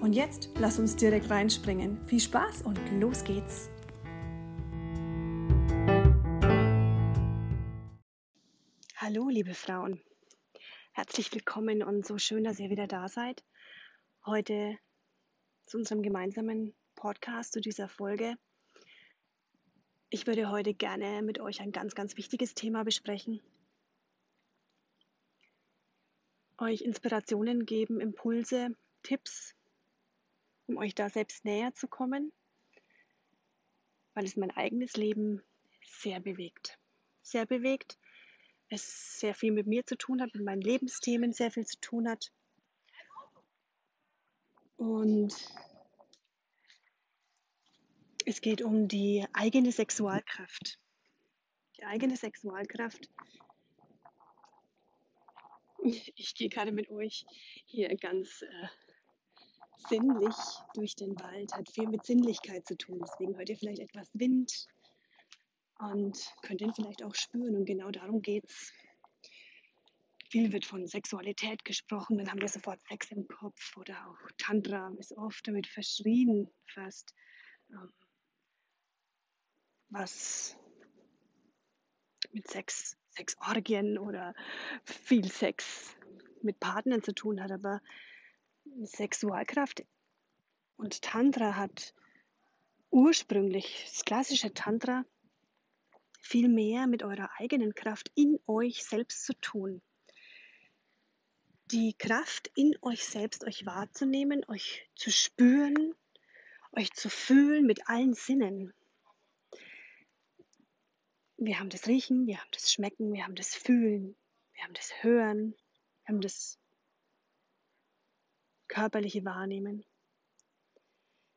Und jetzt lass uns direkt reinspringen. Viel Spaß und los geht's! Hallo, liebe Frauen. Herzlich willkommen und so schön, dass ihr wieder da seid. Heute zu unserem gemeinsamen Podcast, zu dieser Folge. Ich würde heute gerne mit euch ein ganz, ganz wichtiges Thema besprechen. Euch Inspirationen geben, Impulse, Tipps, um euch da selbst näher zu kommen, weil es mein eigenes Leben sehr bewegt. Sehr bewegt, es sehr viel mit mir zu tun hat, mit meinen Lebensthemen sehr viel zu tun hat. Und es geht um die eigene Sexualkraft. Die eigene Sexualkraft. Ich gehe gerade mit euch hier ganz äh, sinnlich durch den Wald, hat viel mit Sinnlichkeit zu tun. Deswegen hört ihr vielleicht etwas Wind und könnt ihn vielleicht auch spüren. Und genau darum geht es. Viel wird von Sexualität gesprochen, dann haben wir sofort Sex im Kopf oder auch Tantra ist oft damit verschrien, fast, ähm, was mit Sex, Sexorgien oder viel Sex mit Partnern zu tun hat. Aber Sexualkraft und Tantra hat ursprünglich, das klassische Tantra, viel mehr mit eurer eigenen Kraft in euch selbst zu tun. Die Kraft in euch selbst, euch wahrzunehmen, euch zu spüren, euch zu fühlen mit allen Sinnen. Wir haben das Riechen, wir haben das Schmecken, wir haben das Fühlen, wir haben das Hören, wir haben das körperliche Wahrnehmen.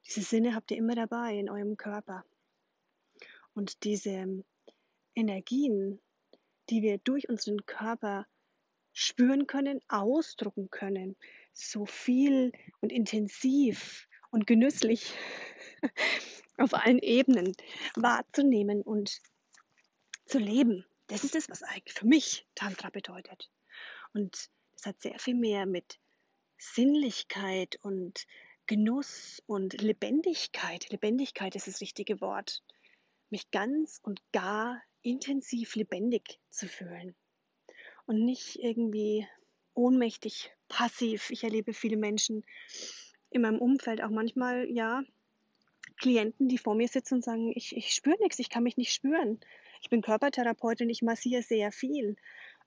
Diese Sinne habt ihr immer dabei in eurem Körper. Und diese Energien, die wir durch unseren Körper spüren können, ausdrucken können, so viel und intensiv und genüsslich auf allen Ebenen wahrzunehmen und zu leben. Das ist es, was eigentlich für mich Tantra bedeutet. Und das hat sehr viel mehr mit Sinnlichkeit und Genuss und Lebendigkeit, Lebendigkeit ist das richtige Wort, mich ganz und gar intensiv lebendig zu fühlen und nicht irgendwie ohnmächtig, passiv. Ich erlebe viele Menschen in meinem Umfeld auch manchmal, ja, Klienten, die vor mir sitzen und sagen, ich, ich spüre nichts, ich kann mich nicht spüren. Ich bin Körpertherapeutin, ich massiere sehr viel.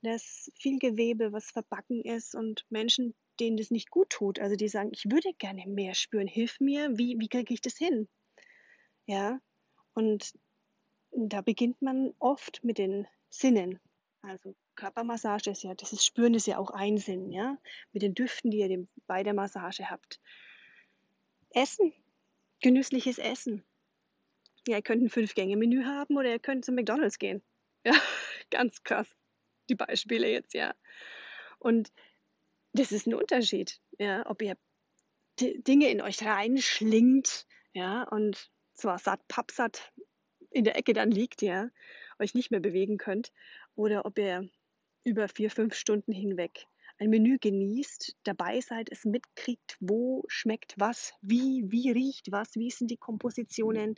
Da ist viel Gewebe, was verbacken ist und Menschen, denen das nicht gut tut. Also die sagen, ich würde gerne mehr spüren, hilf mir, wie, wie kriege ich das hin? Ja, und da beginnt man oft mit den Sinnen. Also Körpermassage ist ja, das ist Spüren ist ja auch ein Sinn, ja, mit den Düften, die ihr bei der Massage habt. Essen, genüssliches Essen. Ja, ihr könnt ein Fünf-Gänge-Menü haben oder ihr könnt zum McDonalds gehen. Ja, ganz krass. Die Beispiele jetzt, ja. Und das ist ein Unterschied, ja, ob ihr Dinge in euch reinschlingt, ja, und zwar satt, pappsatt in der Ecke dann liegt, ja, euch nicht mehr bewegen könnt, oder ob ihr über vier, fünf Stunden hinweg ein Menü genießt, dabei seid, es mitkriegt, wo schmeckt was, wie, wie riecht was, wie sind die Kompositionen,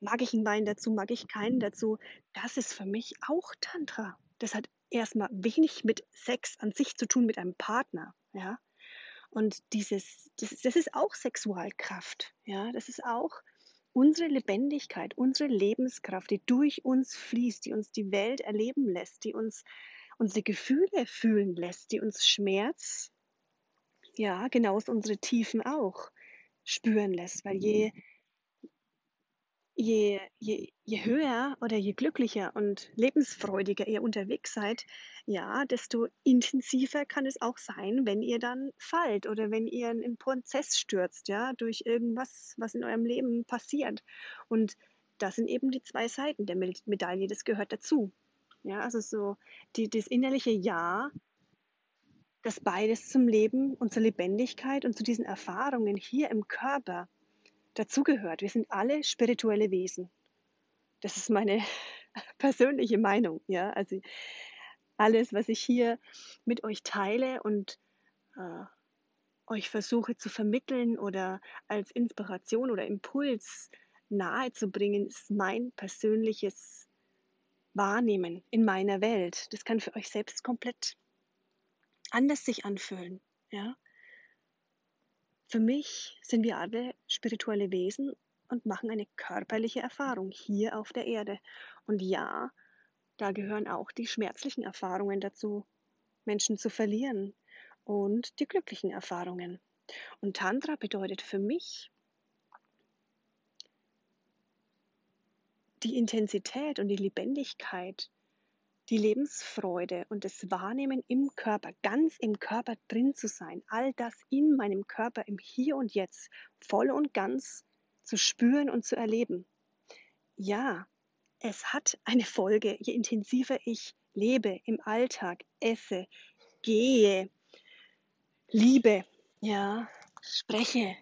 mag ich einen Wein dazu, mag ich keinen dazu. Das ist für mich auch Tantra. Das hat erstmal wenig mit Sex an sich zu tun, mit einem Partner, ja. Und dieses, das, das ist auch Sexualkraft, ja. Das ist auch unsere Lebendigkeit, unsere Lebenskraft, die durch uns fließt, die uns die Welt erleben lässt, die uns unsere Gefühle fühlen lässt, die uns Schmerz, ja, genauso unsere Tiefen auch spüren lässt, weil je je, je, je höher oder je glücklicher und lebensfreudiger ihr unterwegs seid, ja, desto intensiver kann es auch sein, wenn ihr dann fallt oder wenn ihr in einen Prozess stürzt, ja, durch irgendwas, was in eurem Leben passiert. Und das sind eben die zwei Seiten der Medaille, das gehört dazu. Ja, also so die, das innerliche Ja, das beides zum Leben und zur Lebendigkeit und zu diesen Erfahrungen hier im Körper dazugehört. Wir sind alle spirituelle Wesen. Das ist meine persönliche Meinung. Ja, also alles, was ich hier mit euch teile und äh, euch versuche zu vermitteln oder als Inspiration oder Impuls nahezubringen, ist mein persönliches Wahrnehmen in meiner Welt. Das kann für euch selbst komplett anders sich anfühlen. Ja? Für mich sind wir alle spirituelle Wesen und machen eine körperliche Erfahrung hier auf der Erde. Und ja, da gehören auch die schmerzlichen Erfahrungen dazu, Menschen zu verlieren und die glücklichen Erfahrungen. Und Tantra bedeutet für mich die Intensität und die Lebendigkeit die Lebensfreude und das Wahrnehmen im Körper, ganz im Körper drin zu sein, all das in meinem Körper im Hier und Jetzt voll und ganz zu spüren und zu erleben. Ja, es hat eine Folge, je intensiver ich lebe im Alltag, esse, gehe, liebe, ja, spreche,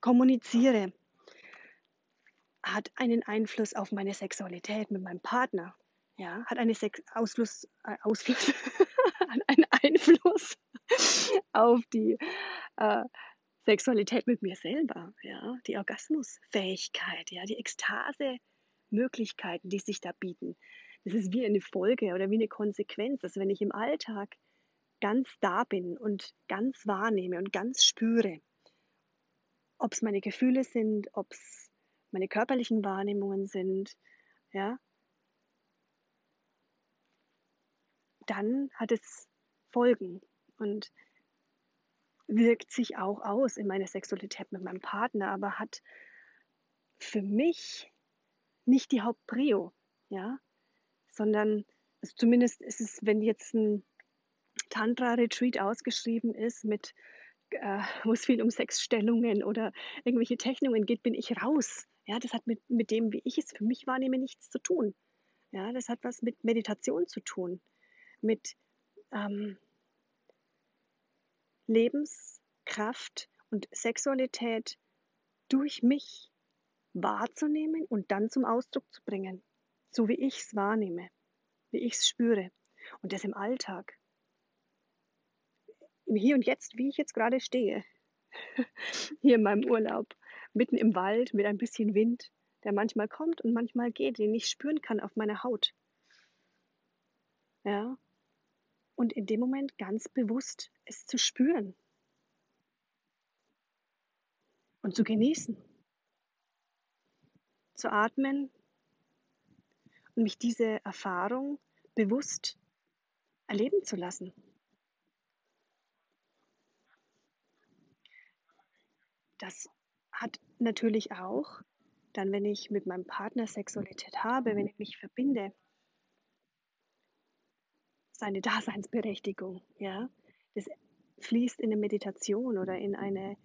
kommuniziere, hat einen Einfluss auf meine Sexualität mit meinem Partner, ja, hat eine Sex Ausfluss, äh, Ausfluss einen Einfluss auf die äh, Sexualität mit mir selber, ja, die Orgasmusfähigkeit, ja, die Ekstase-Möglichkeiten, die sich da bieten. Das ist wie eine Folge oder wie eine Konsequenz, dass wenn ich im Alltag ganz da bin und ganz wahrnehme und ganz spüre, ob es meine Gefühle sind, ob es meine körperlichen Wahrnehmungen sind, ja, dann hat es Folgen und wirkt sich auch aus in meiner Sexualität mit meinem Partner, aber hat für mich nicht die Hauptprio, ja, sondern also zumindest ist es, wenn jetzt ein Tantra-Retreat ausgeschrieben ist, mit, äh, wo es viel um Sexstellungen oder irgendwelche Technungen geht, bin ich raus. Ja, das hat mit, mit dem, wie ich es für mich wahrnehme, nichts zu tun. Ja, das hat was mit Meditation zu tun mit ähm, Lebenskraft und Sexualität durch mich wahrzunehmen und dann zum Ausdruck zu bringen, so wie ich es wahrnehme, wie ich es spüre und das im Alltag, im Hier und Jetzt, wie ich jetzt gerade stehe, hier in meinem Urlaub, mitten im Wald mit ein bisschen Wind, der manchmal kommt und manchmal geht, den ich spüren kann auf meiner Haut. Ja, und in dem Moment ganz bewusst es zu spüren. Und zu genießen, zu atmen. Und mich diese Erfahrung bewusst erleben zu lassen. Das hat natürlich auch, dann wenn ich mit meinem Partner Sexualität habe, wenn ich mich verbinde, seine Daseinsberechtigung. Ja? Das fließt in eine Meditation oder in, eine,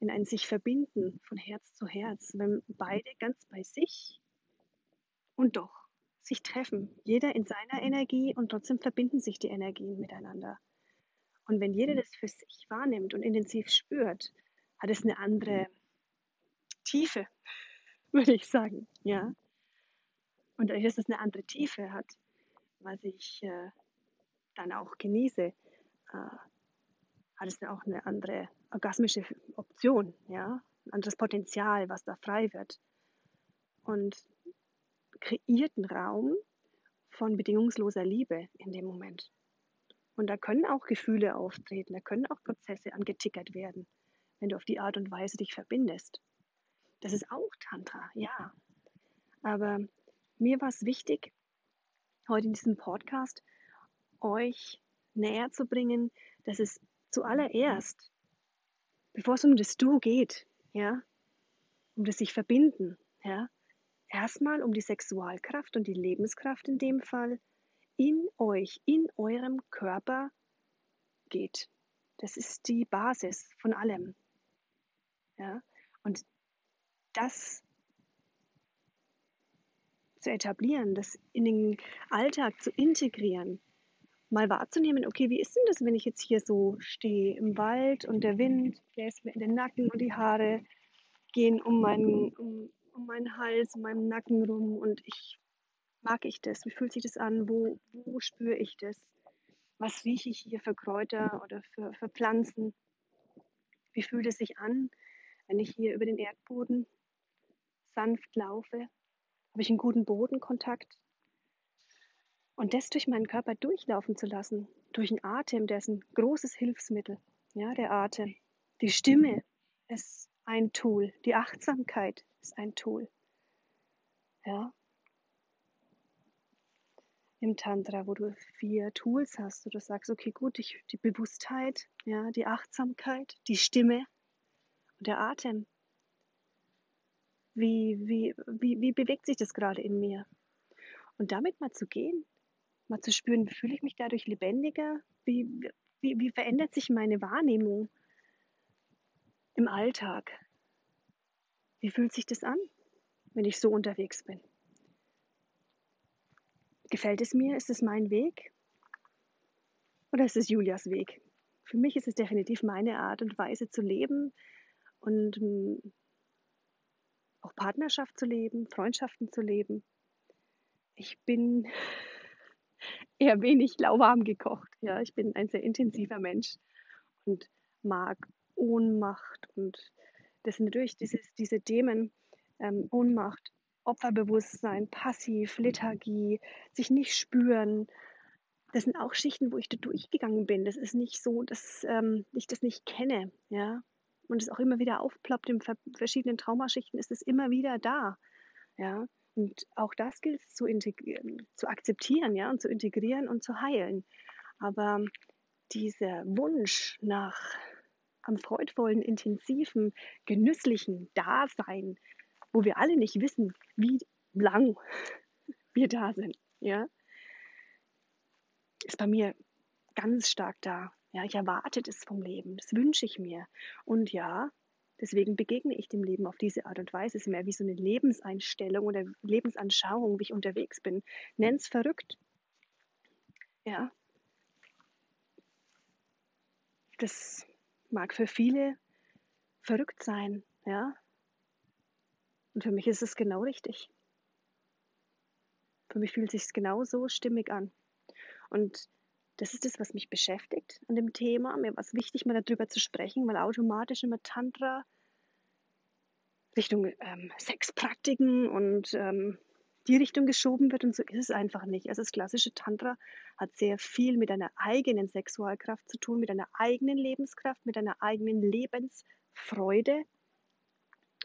in ein sich verbinden von Herz zu Herz, wenn beide ganz bei sich und doch sich treffen, jeder in seiner Energie und trotzdem verbinden sich die Energien miteinander. Und wenn jeder das für sich wahrnimmt und intensiv spürt, hat es eine andere Tiefe, würde ich sagen, ja. Und dadurch, dass es eine andere Tiefe hat, was ich äh, dann auch genieße, äh, hat es auch eine andere orgasmische Option, ja, ein anderes Potenzial, was da frei wird. Und kreiert einen Raum von bedingungsloser Liebe in dem Moment. Und da können auch Gefühle auftreten, da können auch Prozesse angetickert werden, wenn du auf die Art und Weise dich verbindest. Das ist auch Tantra, ja. Aber mir war es wichtig, heute in diesem Podcast euch näher zu bringen, dass es zuallererst, bevor es um das Du geht, ja, um das sich verbinden, ja, erstmal um die Sexualkraft und die Lebenskraft in dem Fall in euch, in eurem Körper geht. Das ist die Basis von allem. Ja? Und das zu etablieren, das in den Alltag zu integrieren, mal wahrzunehmen, okay, wie ist denn das, wenn ich jetzt hier so stehe im Wald und der Wind bläst mir in den Nacken und die Haare gehen um meinen, um, um meinen Hals, um meinen Nacken rum und ich mag ich das? Wie fühlt sich das an? Wo, wo spüre ich das? Was rieche ich hier für Kräuter oder für, für Pflanzen? Wie fühlt es sich an, wenn ich hier über den Erdboden sanft laufe? Habe ich einen guten Bodenkontakt? Und das durch meinen Körper durchlaufen zu lassen, durch den Atem, der ist ein großes Hilfsmittel. Ja, der Atem. Die Stimme ist ein Tool. Die Achtsamkeit ist ein Tool. Ja. Im Tantra, wo du vier Tools hast, wo du sagst, okay, gut, ich, die Bewusstheit, ja, die Achtsamkeit, die Stimme und der Atem. Wie, wie, wie, wie bewegt sich das gerade in mir? Und damit mal zu gehen, mal zu spüren, fühle ich mich dadurch lebendiger? Wie, wie, wie verändert sich meine Wahrnehmung im Alltag? Wie fühlt sich das an, wenn ich so unterwegs bin? Gefällt es mir? Ist es mein Weg? Oder ist es Julias Weg? Für mich ist es definitiv meine Art und Weise zu leben und hm, auch Partnerschaft zu leben, Freundschaften zu leben. Ich bin eher wenig lauwarm gekocht. Ja, ich bin ein sehr intensiver Mensch und mag Ohnmacht und das sind natürlich dieses, diese Themen, ähm, Ohnmacht, Opferbewusstsein, Passiv, Lethargie, sich nicht spüren. Das sind auch Schichten, wo ich da durchgegangen bin. Das ist nicht so, dass ähm, ich das nicht kenne, ja. Und es auch immer wieder aufploppt in verschiedenen Traumaschichten, ist es immer wieder da, ja. Und auch das gilt es zu, zu akzeptieren, ja, und zu integrieren und zu heilen. Aber dieser Wunsch nach am freudvollen, intensiven, genüsslichen Dasein, wo wir alle nicht wissen, wie lang wir da sind, ja, ist bei mir ganz stark da. Ja, ich erwarte das vom Leben, das wünsche ich mir. Und ja, Deswegen begegne ich dem Leben auf diese Art und Weise. Es ist mehr wie so eine Lebenseinstellung oder Lebensanschauung, wie ich unterwegs bin. Nenn's verrückt. Ja. Das mag für viele verrückt sein, ja. Und für mich ist es genau richtig. Für mich fühlt es sich genauso stimmig an. Und das ist das, was mich beschäftigt an dem Thema. Mir war es wichtig, mal darüber zu sprechen, weil automatisch immer Tantra Richtung ähm, Sexpraktiken und ähm, die Richtung geschoben wird und so ist es einfach nicht. Also das klassische Tantra hat sehr viel mit einer eigenen Sexualkraft zu tun, mit einer eigenen Lebenskraft, mit einer eigenen Lebensfreude.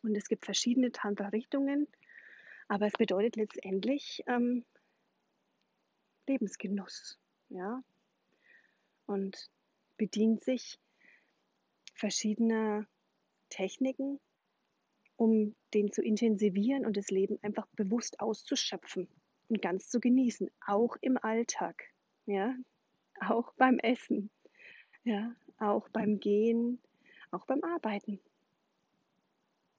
Und es gibt verschiedene Tantra-Richtungen, aber es bedeutet letztendlich ähm, Lebensgenuss. Ja? Und bedient sich verschiedener Techniken, um den zu intensivieren und das Leben einfach bewusst auszuschöpfen und ganz zu genießen, auch im Alltag, ja, auch beim Essen, ja, auch beim Gehen, auch beim Arbeiten.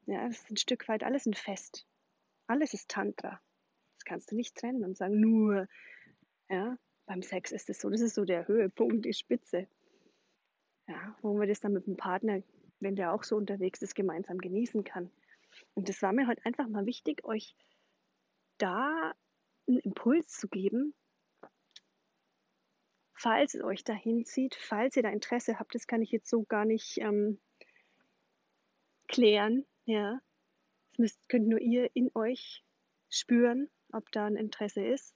Ja, es ist ein Stück weit alles ein Fest. Alles ist Tantra. Das kannst du nicht trennen und sagen, nur, ja, beim Sex ist es so, das ist so der Höhepunkt, die Spitze. Ja, wo man das dann mit dem Partner, wenn der auch so unterwegs ist, gemeinsam genießen kann. Und das war mir heute einfach mal wichtig, euch da einen Impuls zu geben, falls es euch dahin zieht, falls ihr da Interesse habt, das kann ich jetzt so gar nicht ähm, klären. Ja, das müsst, könnt nur ihr in euch spüren, ob da ein Interesse ist.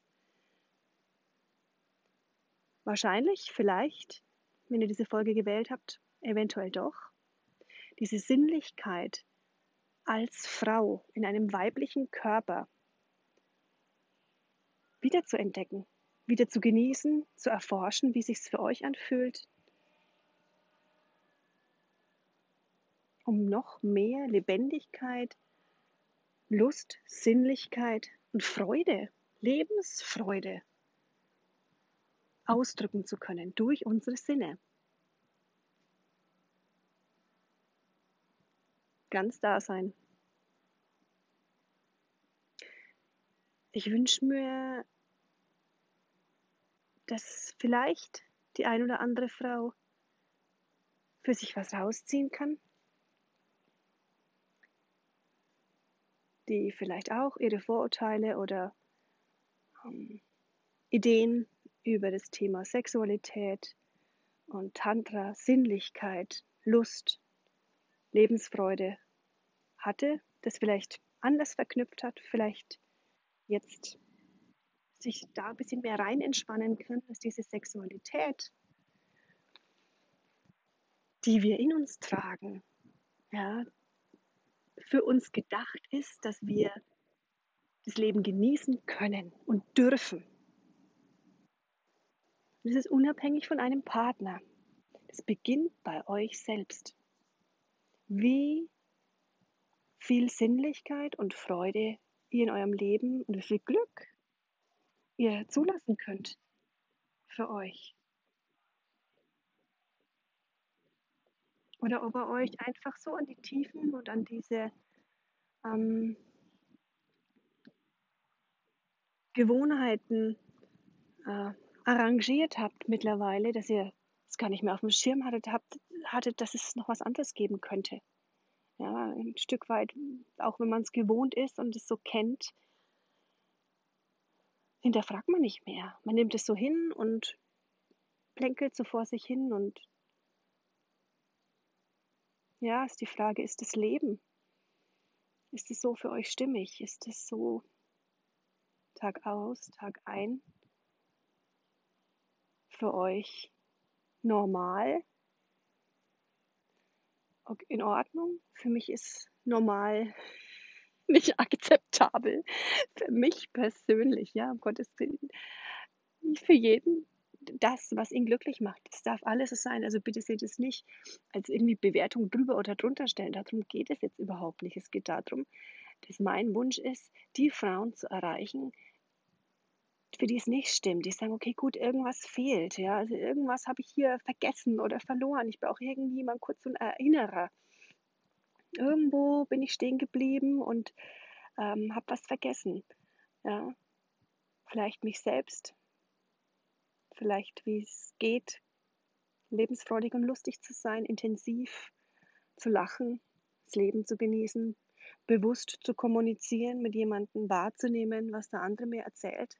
Wahrscheinlich, vielleicht, wenn ihr diese Folge gewählt habt, eventuell doch. Diese Sinnlichkeit als Frau in einem weiblichen Körper wieder zu entdecken, wieder zu genießen, zu erforschen, wie sich für euch anfühlt, um noch mehr Lebendigkeit Lust, Sinnlichkeit und Freude, Lebensfreude ausdrücken zu können durch unsere Sinne. Ganz da sein. Ich wünsche mir, dass vielleicht die ein oder andere Frau für sich was rausziehen kann, die vielleicht auch ihre Vorurteile oder ähm, Ideen über das Thema Sexualität und Tantra, Sinnlichkeit, Lust, Lebensfreude hatte, das vielleicht anders verknüpft hat, vielleicht jetzt sich da ein bisschen mehr rein entspannen kann, dass diese Sexualität, die wir in uns tragen, ja, für uns gedacht ist, dass wir das Leben genießen können und dürfen. Das ist unabhängig von einem Partner. Es beginnt bei euch selbst. Wie viel Sinnlichkeit und Freude ihr in eurem Leben und wie viel Glück ihr zulassen könnt für euch. Oder ob ihr euch einfach so an die Tiefen und an diese ähm, Gewohnheiten äh, arrangiert habt mittlerweile, dass ihr es gar nicht mehr auf dem Schirm hattet, habt, hattet, dass es noch was anderes geben könnte. Ja, ein Stück weit, auch wenn man es gewohnt ist und es so kennt, hinterfragt man nicht mehr. Man nimmt es so hin und plänkelt so vor sich hin und ja, ist die Frage, ist das Leben? Ist es so für euch stimmig? Ist es so Tag aus, Tag ein für euch normal? In Ordnung? Für mich ist normal nicht akzeptabel. Für mich persönlich, ja, um Gottes Willen. Für jeden das, was ihn glücklich macht. Es darf alles sein. Also bitte seht es nicht als irgendwie Bewertung drüber oder drunter stellen. Darum geht es jetzt überhaupt nicht. Es geht darum, dass mein Wunsch ist, die Frauen zu erreichen, für die es nicht stimmt. Die sagen, okay, gut, irgendwas fehlt. Ja, also irgendwas habe ich hier vergessen oder verloren. Ich brauche irgendwie mal kurz so ein Erinnerer. Irgendwo bin ich stehen geblieben und ähm, habe was vergessen. Ja, vielleicht mich selbst, vielleicht wie es geht, lebensfreudig und lustig zu sein, intensiv zu lachen, das Leben zu genießen, bewusst zu kommunizieren, mit jemandem wahrzunehmen, was der andere mir erzählt,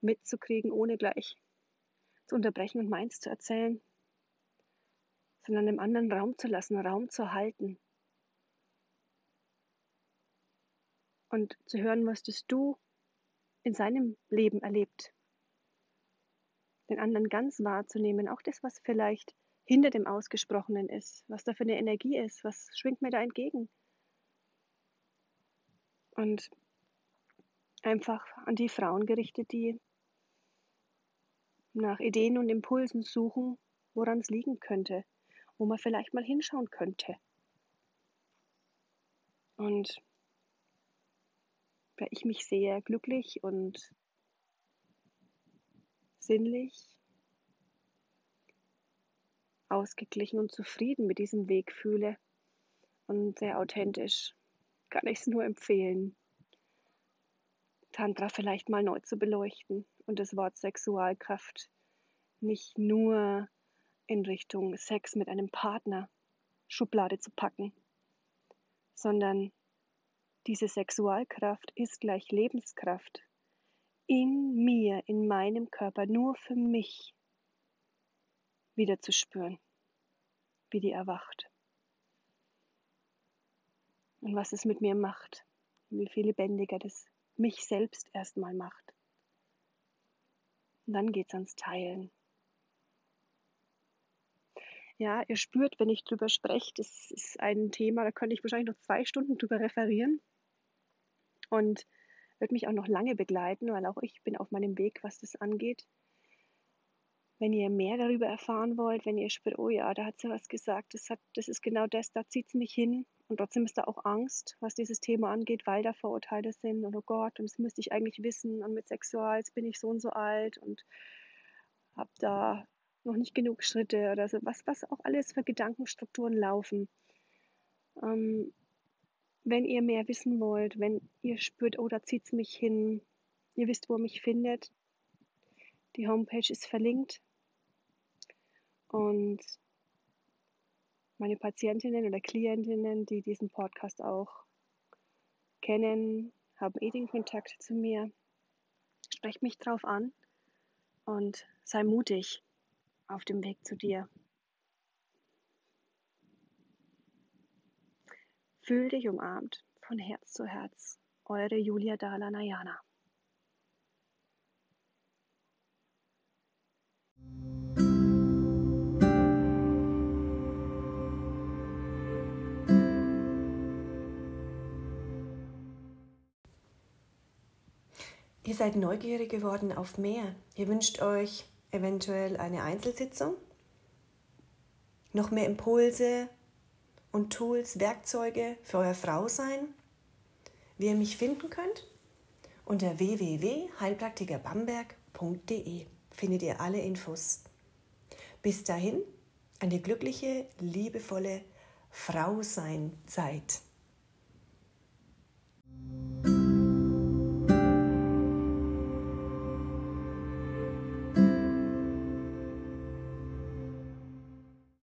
mitzukriegen, ohne gleich zu unterbrechen und meins zu erzählen, sondern dem anderen Raum zu lassen, Raum zu halten. Und zu hören, was das du in seinem Leben erlebt den anderen ganz wahrzunehmen, auch das, was vielleicht hinter dem Ausgesprochenen ist, was da für eine Energie ist, was schwingt mir da entgegen. Und einfach an die Frauen gerichtet, die nach Ideen und Impulsen suchen, woran es liegen könnte, wo man vielleicht mal hinschauen könnte. Und ich mich sehr glücklich und sinnlich, ausgeglichen und zufrieden mit diesem Weg fühle und sehr authentisch, kann ich es nur empfehlen, Tantra vielleicht mal neu zu beleuchten und das Wort Sexualkraft nicht nur in Richtung Sex mit einem Partner Schublade zu packen, sondern diese Sexualkraft ist gleich Lebenskraft in mir, in meinem Körper, nur für mich wieder zu spüren, wie die erwacht. Und was es mit mir macht, wie viel lebendiger das mich selbst erstmal macht. Und dann geht es ans Teilen. Ja, ihr spürt, wenn ich drüber spreche, das ist ein Thema, da könnte ich wahrscheinlich noch zwei Stunden drüber referieren. Und wird mich auch noch lange begleiten, weil auch ich bin auf meinem Weg, was das angeht. wenn ihr mehr darüber erfahren wollt, wenn ihr spürt, oh ja, da hat sie was gesagt, das, hat, das ist genau das, da zieht es mich hin. Und trotzdem ist da auch Angst, was dieses Thema angeht, weil da Vorurteile sind. Und oh Gott, und das müsste ich eigentlich wissen. Und mit Sexual, jetzt bin ich so und so alt und habe da noch nicht genug Schritte oder so. Was, was auch alles für Gedankenstrukturen laufen. Ähm, wenn ihr mehr wissen wollt, wenn ihr spürt, oh, da zieht es mich hin, ihr wisst, wo ihr mich findet. Die Homepage ist verlinkt. Und meine Patientinnen oder Klientinnen, die diesen Podcast auch kennen, haben eh den Kontakt zu mir. Sprecht mich drauf an und sei mutig auf dem Weg zu dir. Fühl dich umarmt von Herz zu Herz. Eure Julia Dahlanayana. Ihr seid neugierig geworden auf mehr. Ihr wünscht euch eventuell eine Einzelsitzung, noch mehr Impulse und Tools, Werkzeuge für euer Frausein, wie ihr mich finden könnt. Unter www.heilpraktikerbamberg.de findet ihr alle Infos. Bis dahin eine glückliche, liebevolle Frau sein Zeit.